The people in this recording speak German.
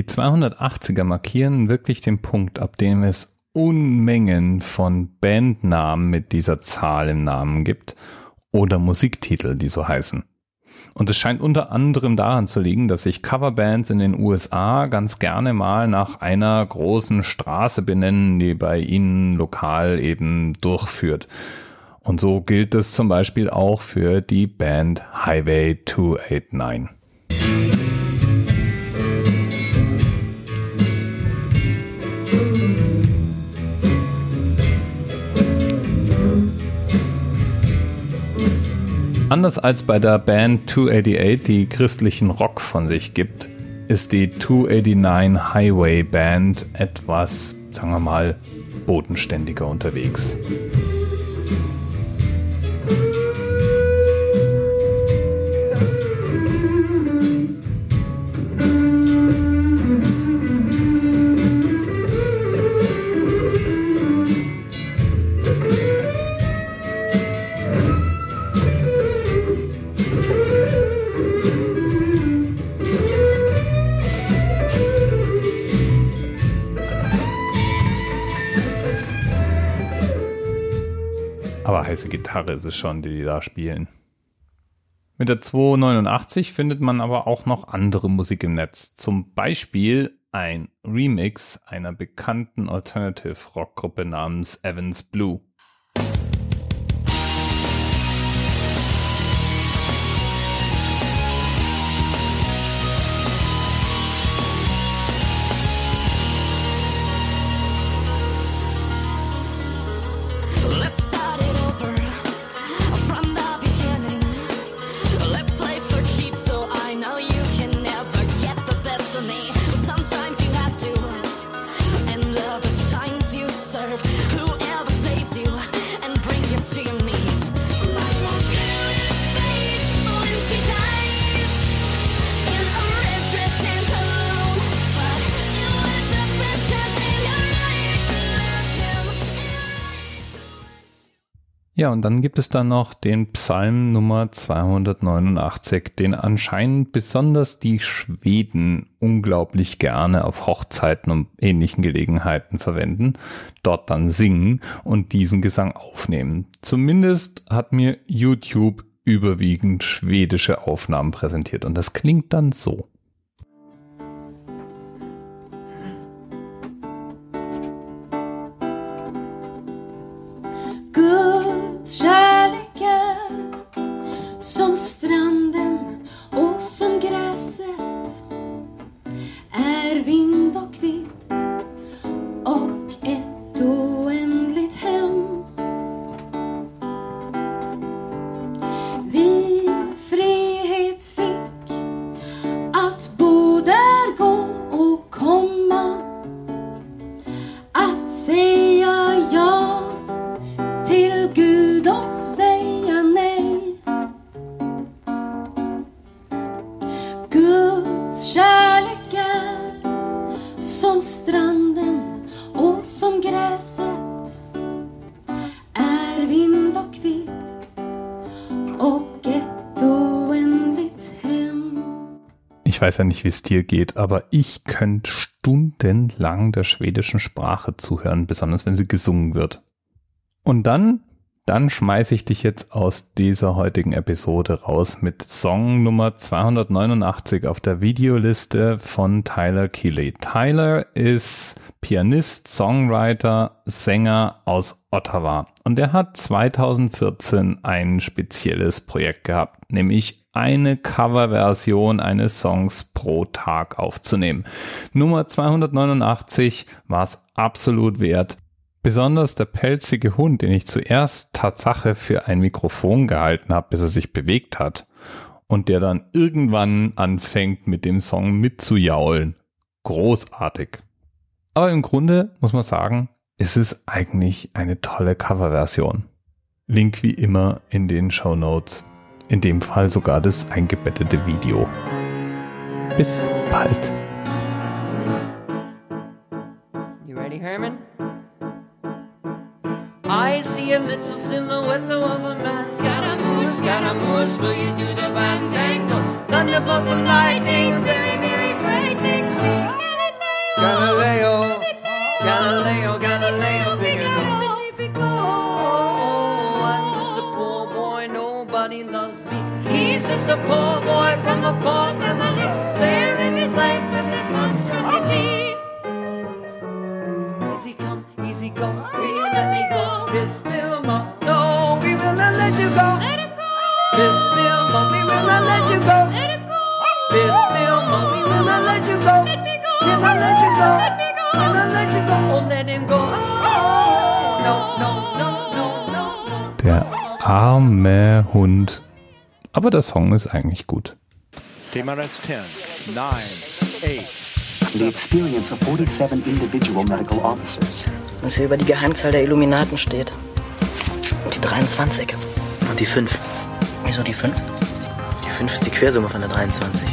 Die 280er markieren wirklich den Punkt, ab dem es Unmengen von Bandnamen mit dieser Zahl im Namen gibt oder Musiktitel, die so heißen. Und es scheint unter anderem daran zu liegen, dass sich Coverbands in den USA ganz gerne mal nach einer großen Straße benennen, die bei ihnen lokal eben durchführt. Und so gilt es zum Beispiel auch für die Band Highway 289. Anders als bei der Band 288, die christlichen Rock von sich gibt, ist die 289 Highway Band etwas, sagen wir mal, bodenständiger unterwegs. Heiße Gitarre ist es schon, die die da spielen. Mit der 289 findet man aber auch noch andere Musik im Netz. Zum Beispiel ein Remix einer bekannten Alternative Rock Gruppe namens Evans Blue. Ja, und dann gibt es da noch den Psalm Nummer 289, den anscheinend besonders die Schweden unglaublich gerne auf Hochzeiten und ähnlichen Gelegenheiten verwenden, dort dann singen und diesen Gesang aufnehmen. Zumindest hat mir YouTube überwiegend schwedische Aufnahmen präsentiert und das klingt dann so. Ich weiß ja nicht, wie es dir geht, aber ich könnte stundenlang der schwedischen Sprache zuhören, besonders wenn sie gesungen wird. Und dann, dann schmeiße ich dich jetzt aus dieser heutigen Episode raus mit Song Nummer 289 auf der Videoliste von Tyler Keeley. Tyler ist Pianist, Songwriter, Sänger aus Ottawa und er hat 2014 ein spezielles Projekt gehabt, nämlich eine Coverversion eines Songs pro Tag aufzunehmen. Nummer 289 war es absolut wert. Besonders der pelzige Hund, den ich zuerst Tatsache für ein Mikrofon gehalten habe, bis er sich bewegt hat und der dann irgendwann anfängt mit dem Song mitzujaulen. Großartig. Aber im Grunde muss man sagen, ist es eigentlich eine tolle Coverversion. Link wie immer in den Show Notes in dem Fall sogar das eingebettete Video. Bis bald. You ready, Herman? I see a little silhouette of a man. Scaramouche, Scaramouche, will you do the fandango? Thunderbolts and lightning, very, very frightening. Galileo, Galileo, Galileo, Galileo Figaro. Oh, I'm just a poor boy, nobody loves me. He's just a poor not let you go. We'll not let you go. Oh, let him go. Oh, no, no, no, no, no, no. Der arme Hund. Aber der Song ist eigentlich gut. TMRS 10, 9, 8, the experience of 47 individual medical officers. Was hier über die Geheimzahl der Illuminaten steht. Und die 23. Und die 5. Wieso die 5? Die 5 ist die Quersumme von der 23.